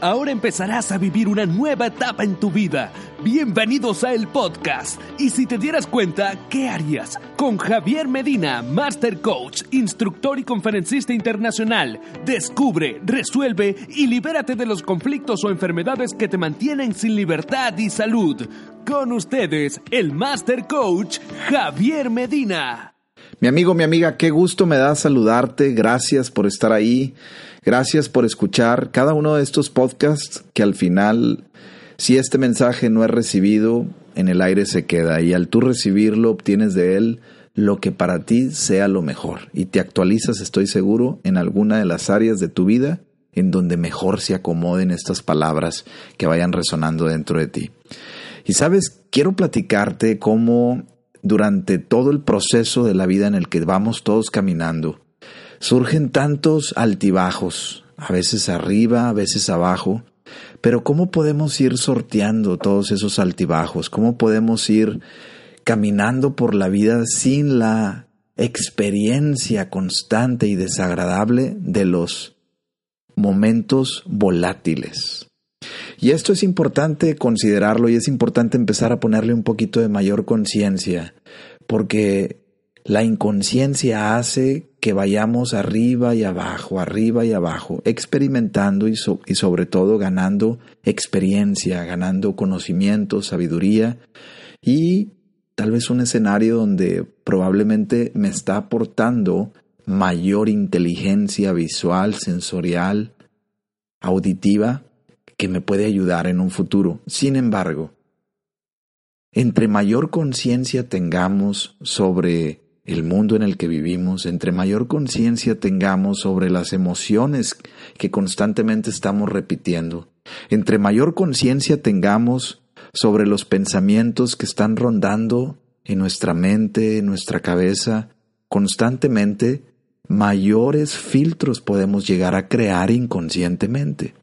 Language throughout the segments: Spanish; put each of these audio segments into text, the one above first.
Ahora empezarás a vivir una nueva etapa en tu vida. Bienvenidos a el podcast. Y si te dieras cuenta, ¿qué harías? Con Javier Medina, Master Coach, instructor y conferencista internacional. Descubre, resuelve y libérate de los conflictos o enfermedades que te mantienen sin libertad y salud. Con ustedes, el Master Coach, Javier Medina. Mi amigo, mi amiga, qué gusto me da saludarte. Gracias por estar ahí. Gracias por escuchar cada uno de estos podcasts que al final, si este mensaje no es recibido, en el aire se queda y al tú recibirlo obtienes de él lo que para ti sea lo mejor y te actualizas, estoy seguro, en alguna de las áreas de tu vida en donde mejor se acomoden estas palabras que vayan resonando dentro de ti. Y sabes, quiero platicarte cómo durante todo el proceso de la vida en el que vamos todos caminando, Surgen tantos altibajos, a veces arriba, a veces abajo, pero ¿cómo podemos ir sorteando todos esos altibajos? ¿Cómo podemos ir caminando por la vida sin la experiencia constante y desagradable de los momentos volátiles? Y esto es importante considerarlo y es importante empezar a ponerle un poquito de mayor conciencia, porque la inconsciencia hace que vayamos arriba y abajo, arriba y abajo, experimentando y, sobre todo ganando experiencia, ganando conocimiento, sabiduría y tal vez un escenario donde probablemente me está aportando mayor inteligencia visual, sensorial, auditiva, que me puede ayudar en un futuro. Sin embargo, entre mayor conciencia tengamos sobre el mundo en el que vivimos, entre mayor conciencia tengamos sobre las emociones que constantemente estamos repitiendo, entre mayor conciencia tengamos sobre los pensamientos que están rondando en nuestra mente, en nuestra cabeza, constantemente, mayores filtros podemos llegar a crear inconscientemente.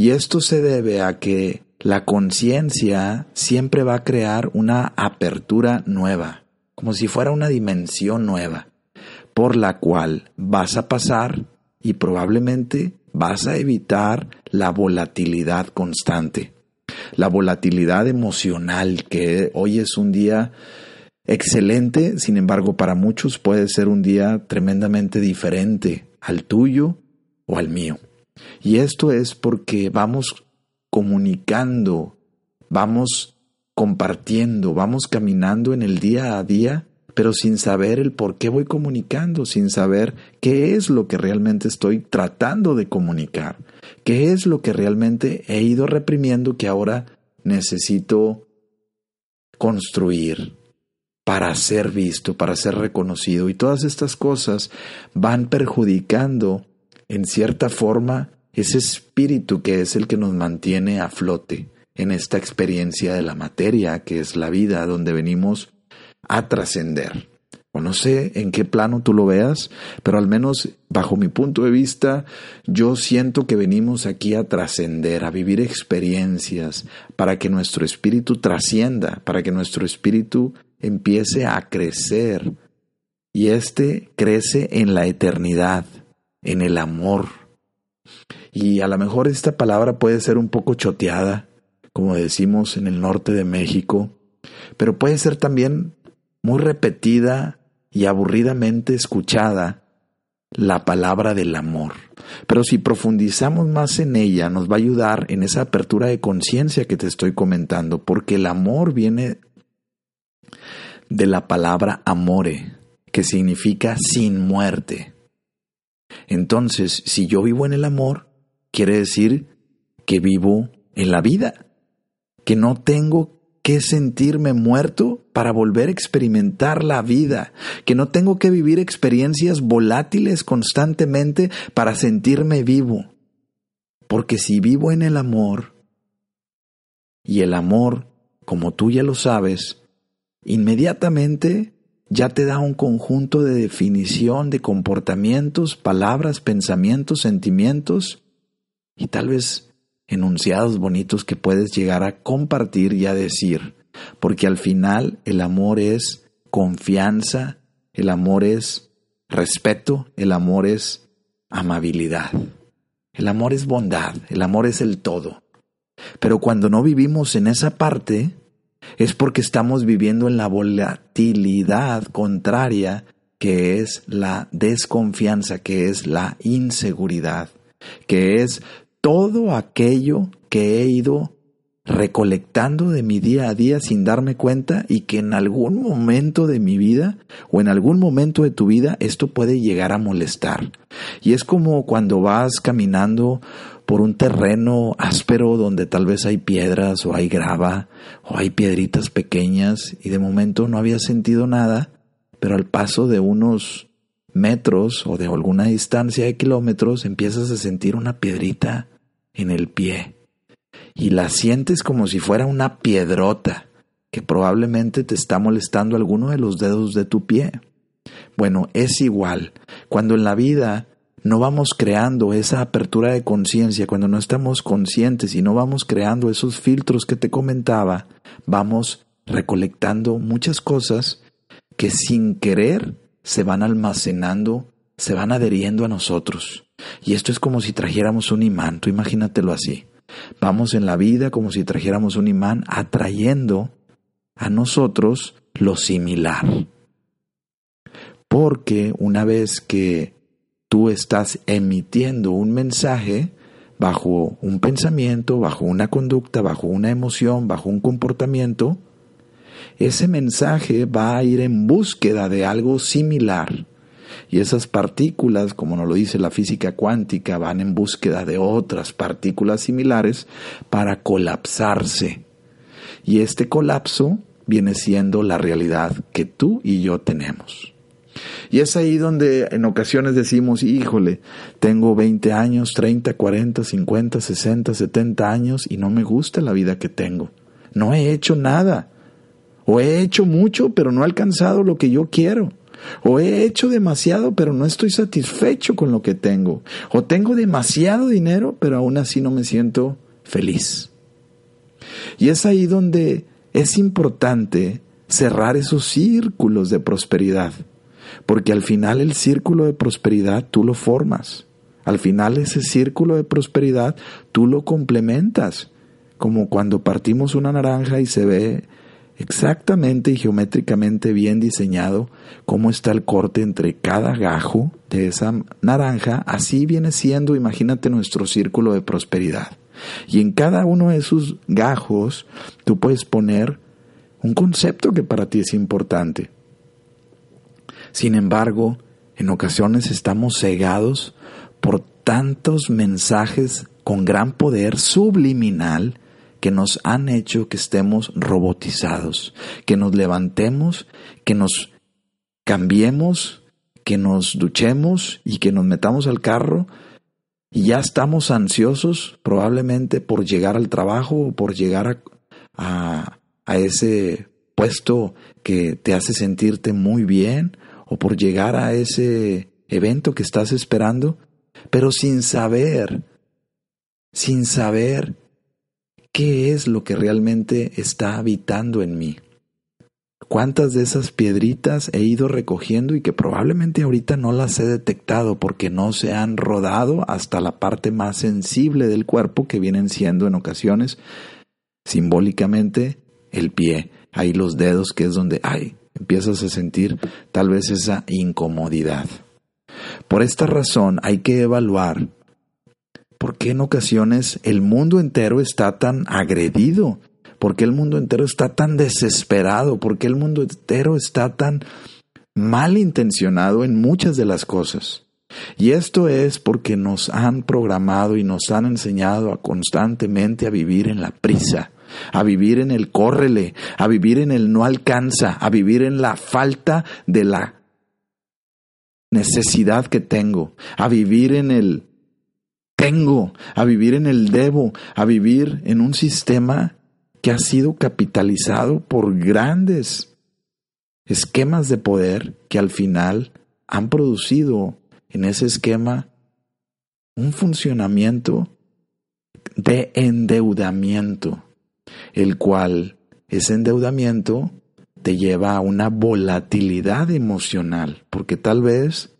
Y esto se debe a que la conciencia siempre va a crear una apertura nueva como si fuera una dimensión nueva, por la cual vas a pasar y probablemente vas a evitar la volatilidad constante, la volatilidad emocional que hoy es un día excelente, sin embargo para muchos puede ser un día tremendamente diferente al tuyo o al mío. Y esto es porque vamos comunicando, vamos compartiendo, vamos caminando en el día a día, pero sin saber el por qué voy comunicando, sin saber qué es lo que realmente estoy tratando de comunicar, qué es lo que realmente he ido reprimiendo que ahora necesito construir para ser visto, para ser reconocido. Y todas estas cosas van perjudicando en cierta forma ese espíritu que es el que nos mantiene a flote en esta experiencia de la materia que es la vida, donde venimos a trascender. O no sé en qué plano tú lo veas, pero al menos bajo mi punto de vista, yo siento que venimos aquí a trascender, a vivir experiencias, para que nuestro espíritu trascienda, para que nuestro espíritu empiece a crecer. Y éste crece en la eternidad, en el amor. Y a lo mejor esta palabra puede ser un poco choteada, como decimos en el norte de México, pero puede ser también muy repetida y aburridamente escuchada la palabra del amor. Pero si profundizamos más en ella, nos va a ayudar en esa apertura de conciencia que te estoy comentando, porque el amor viene de la palabra amore, que significa sin muerte. Entonces, si yo vivo en el amor, quiere decir que vivo en la vida que no tengo que sentirme muerto para volver a experimentar la vida, que no tengo que vivir experiencias volátiles constantemente para sentirme vivo. Porque si vivo en el amor, y el amor, como tú ya lo sabes, inmediatamente ya te da un conjunto de definición de comportamientos, palabras, pensamientos, sentimientos, y tal vez enunciados bonitos que puedes llegar a compartir y a decir, porque al final el amor es confianza, el amor es respeto, el amor es amabilidad. El amor es bondad, el amor es el todo. Pero cuando no vivimos en esa parte, es porque estamos viviendo en la volatilidad contraria que es la desconfianza, que es la inseguridad, que es todo aquello que he ido recolectando de mi día a día sin darme cuenta y que en algún momento de mi vida o en algún momento de tu vida esto puede llegar a molestar. Y es como cuando vas caminando por un terreno áspero donde tal vez hay piedras o hay grava o hay piedritas pequeñas y de momento no había sentido nada, pero al paso de unos metros o de alguna distancia de kilómetros empiezas a sentir una piedrita en el pie y la sientes como si fuera una piedrota que probablemente te está molestando alguno de los dedos de tu pie. Bueno, es igual. Cuando en la vida no vamos creando esa apertura de conciencia, cuando no estamos conscientes y no vamos creando esos filtros que te comentaba, vamos recolectando muchas cosas que sin querer se van almacenando, se van adheriendo a nosotros. Y esto es como si trajéramos un imán, tú imagínatelo así. Vamos en la vida como si trajéramos un imán atrayendo a nosotros lo similar. Porque una vez que tú estás emitiendo un mensaje bajo un pensamiento, bajo una conducta, bajo una emoción, bajo un comportamiento, ese mensaje va a ir en búsqueda de algo similar. Y esas partículas, como nos lo dice la física cuántica, van en búsqueda de otras partículas similares para colapsarse. Y este colapso viene siendo la realidad que tú y yo tenemos. Y es ahí donde en ocasiones decimos, híjole, tengo 20 años, 30, 40, 50, 60, 70 años y no me gusta la vida que tengo. No he hecho nada. O he hecho mucho, pero no he alcanzado lo que yo quiero. O he hecho demasiado, pero no estoy satisfecho con lo que tengo. O tengo demasiado dinero, pero aún así no me siento feliz. Y es ahí donde es importante cerrar esos círculos de prosperidad. Porque al final el círculo de prosperidad tú lo formas. Al final ese círculo de prosperidad tú lo complementas. Como cuando partimos una naranja y se ve exactamente y geométricamente bien diseñado cómo está el corte entre cada gajo de esa naranja, así viene siendo, imagínate nuestro círculo de prosperidad. Y en cada uno de esos gajos tú puedes poner un concepto que para ti es importante. Sin embargo, en ocasiones estamos cegados por tantos mensajes con gran poder subliminal que nos han hecho que estemos robotizados, que nos levantemos, que nos cambiemos, que nos duchemos y que nos metamos al carro. Y ya estamos ansiosos probablemente por llegar al trabajo o por llegar a, a ese puesto que te hace sentirte muy bien o por llegar a ese evento que estás esperando, pero sin saber, sin saber qué es lo que realmente está habitando en mí. ¿Cuántas de esas piedritas he ido recogiendo y que probablemente ahorita no las he detectado porque no se han rodado hasta la parte más sensible del cuerpo que vienen siendo en ocasiones simbólicamente el pie, ahí los dedos que es donde, ay, empiezas a sentir tal vez esa incomodidad. Por esta razón hay que evaluar por qué en ocasiones el mundo entero está tan agredido, por qué el mundo entero está tan desesperado, por qué el mundo entero está tan mal intencionado en muchas de las cosas. Y esto es porque nos han programado y nos han enseñado a constantemente a vivir en la prisa, a vivir en el córrele, a vivir en el no alcanza, a vivir en la falta de la necesidad que tengo, a vivir en el tengo, a vivir en el debo, a vivir en un sistema que ha sido capitalizado por grandes esquemas de poder que al final han producido en ese esquema un funcionamiento de endeudamiento el cual ese endeudamiento te lleva a una volatilidad emocional, porque tal vez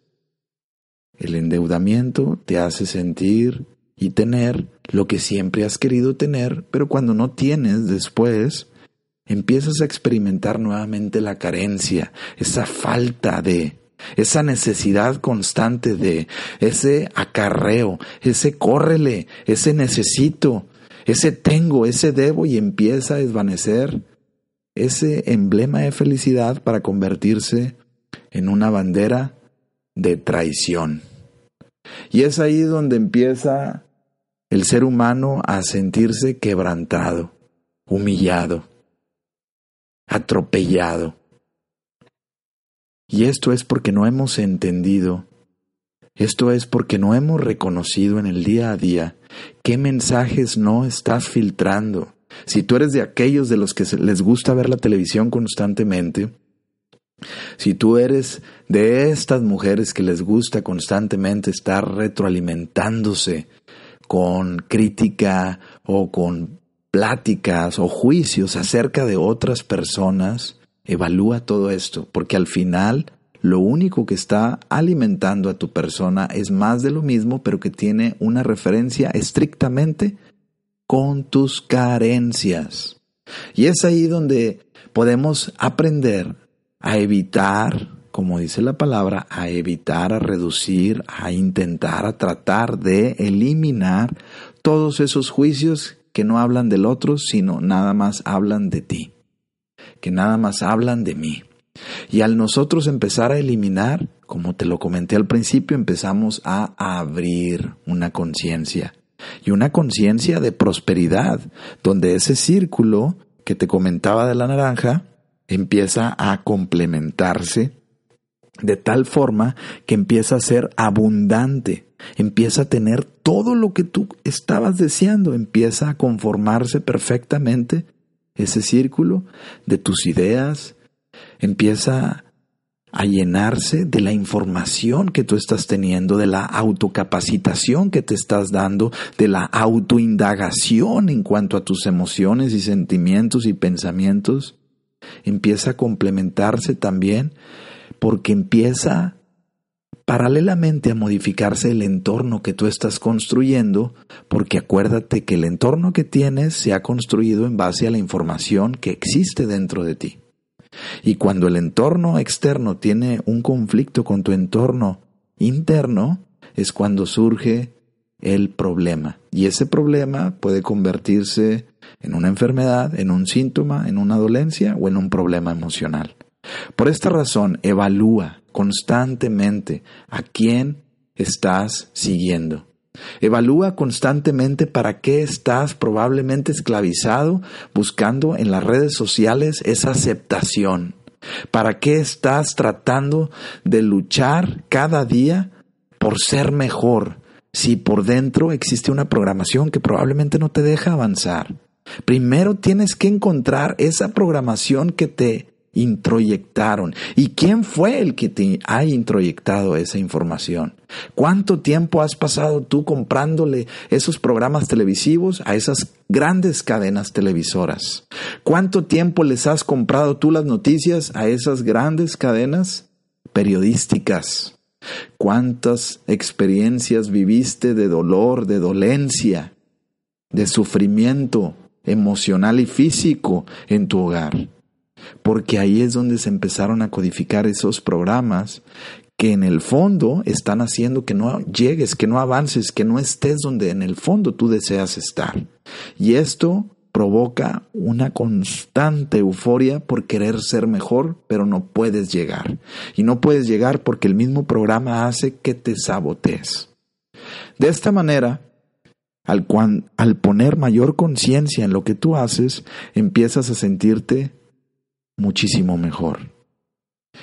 el endeudamiento te hace sentir y tener lo que siempre has querido tener, pero cuando no tienes después, empiezas a experimentar nuevamente la carencia, esa falta de, esa necesidad constante de, ese acarreo, ese córrele, ese necesito, ese tengo, ese debo y empieza a desvanecer ese emblema de felicidad para convertirse en una bandera de traición. Y es ahí donde empieza el ser humano a sentirse quebrantado, humillado, atropellado. Y esto es porque no hemos entendido, esto es porque no hemos reconocido en el día a día qué mensajes no estás filtrando. Si tú eres de aquellos de los que les gusta ver la televisión constantemente, si tú eres de estas mujeres que les gusta constantemente estar retroalimentándose con crítica o con pláticas o juicios acerca de otras personas, evalúa todo esto, porque al final lo único que está alimentando a tu persona es más de lo mismo, pero que tiene una referencia estrictamente con tus carencias. Y es ahí donde podemos aprender a evitar como dice la palabra, a evitar, a reducir, a intentar, a tratar de eliminar todos esos juicios que no hablan del otro, sino nada más hablan de ti, que nada más hablan de mí. Y al nosotros empezar a eliminar, como te lo comenté al principio, empezamos a abrir una conciencia. Y una conciencia de prosperidad, donde ese círculo que te comentaba de la naranja empieza a complementarse de tal forma que empieza a ser abundante, empieza a tener todo lo que tú estabas deseando, empieza a conformarse perfectamente ese círculo de tus ideas, empieza a llenarse de la información que tú estás teniendo, de la autocapacitación que te estás dando, de la autoindagación en cuanto a tus emociones y sentimientos y pensamientos, empieza a complementarse también porque empieza paralelamente a modificarse el entorno que tú estás construyendo, porque acuérdate que el entorno que tienes se ha construido en base a la información que existe dentro de ti. Y cuando el entorno externo tiene un conflicto con tu entorno interno, es cuando surge el problema. Y ese problema puede convertirse en una enfermedad, en un síntoma, en una dolencia o en un problema emocional. Por esta razón, evalúa constantemente a quién estás siguiendo. Evalúa constantemente para qué estás probablemente esclavizado buscando en las redes sociales esa aceptación. ¿Para qué estás tratando de luchar cada día por ser mejor si por dentro existe una programación que probablemente no te deja avanzar? Primero tienes que encontrar esa programación que te introyectaron. ¿Y quién fue el que te ha introyectado esa información? ¿Cuánto tiempo has pasado tú comprándole esos programas televisivos a esas grandes cadenas televisoras? ¿Cuánto tiempo les has comprado tú las noticias a esas grandes cadenas periodísticas? ¿Cuántas experiencias viviste de dolor, de dolencia, de sufrimiento emocional y físico en tu hogar? Porque ahí es donde se empezaron a codificar esos programas que en el fondo están haciendo que no llegues, que no avances, que no estés donde en el fondo tú deseas estar. Y esto provoca una constante euforia por querer ser mejor, pero no puedes llegar. Y no puedes llegar porque el mismo programa hace que te sabotees. De esta manera, al, al poner mayor conciencia en lo que tú haces, empiezas a sentirte muchísimo mejor.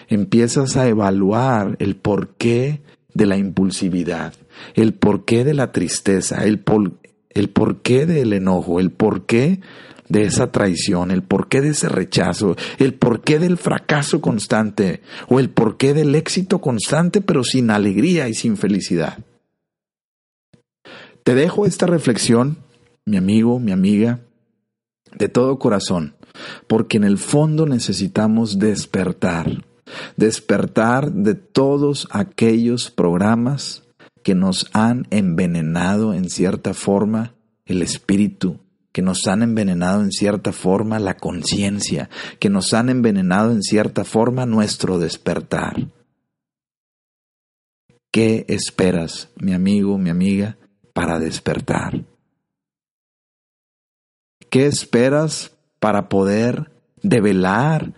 Empiezas a evaluar el porqué de la impulsividad, el porqué de la tristeza, el, el porqué del enojo, el porqué de esa traición, el porqué de ese rechazo, el porqué del fracaso constante o el porqué del éxito constante pero sin alegría y sin felicidad. Te dejo esta reflexión, mi amigo, mi amiga, de todo corazón porque en el fondo necesitamos despertar, despertar de todos aquellos programas que nos han envenenado en cierta forma el espíritu, que nos han envenenado en cierta forma la conciencia, que nos han envenenado en cierta forma nuestro despertar. ¿Qué esperas, mi amigo, mi amiga, para despertar? ¿Qué esperas para poder develar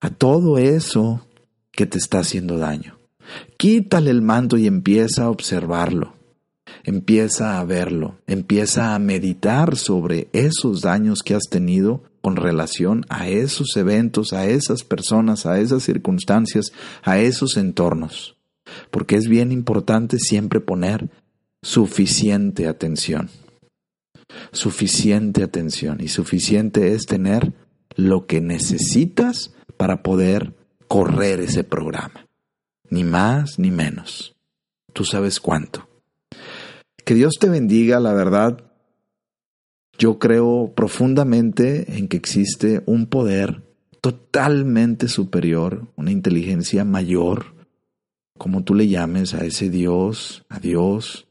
a todo eso que te está haciendo daño? Quítale el manto y empieza a observarlo. Empieza a verlo, empieza a meditar sobre esos daños que has tenido con relación a esos eventos, a esas personas, a esas circunstancias, a esos entornos. Porque es bien importante siempre poner suficiente atención. Suficiente atención. Y suficiente es tener lo que necesitas para poder correr ese programa. Ni más ni menos. Tú sabes cuánto. Que Dios te bendiga, la verdad. Yo creo profundamente en que existe un poder totalmente superior, una inteligencia mayor, como tú le llames a ese Dios, a Dios,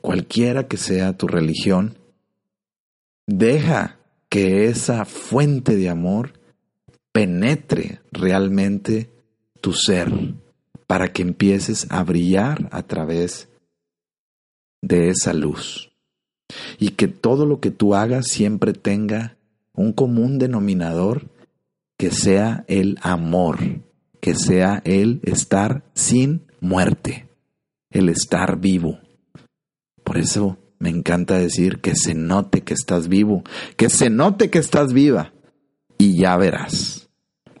cualquiera que sea tu religión. Deja que esa fuente de amor penetre realmente tu ser para que empieces a brillar a través de esa luz. Y que todo lo que tú hagas siempre tenga un común denominador que sea el amor, que sea el estar sin muerte, el estar vivo. Por eso me encanta decir que se note que estás vivo, que se note que estás viva y ya verás.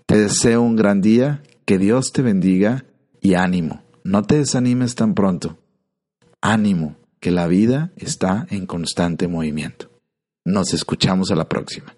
Te deseo un gran día, que Dios te bendiga y ánimo. No te desanimes tan pronto. Ánimo, que la vida está en constante movimiento. Nos escuchamos a la próxima.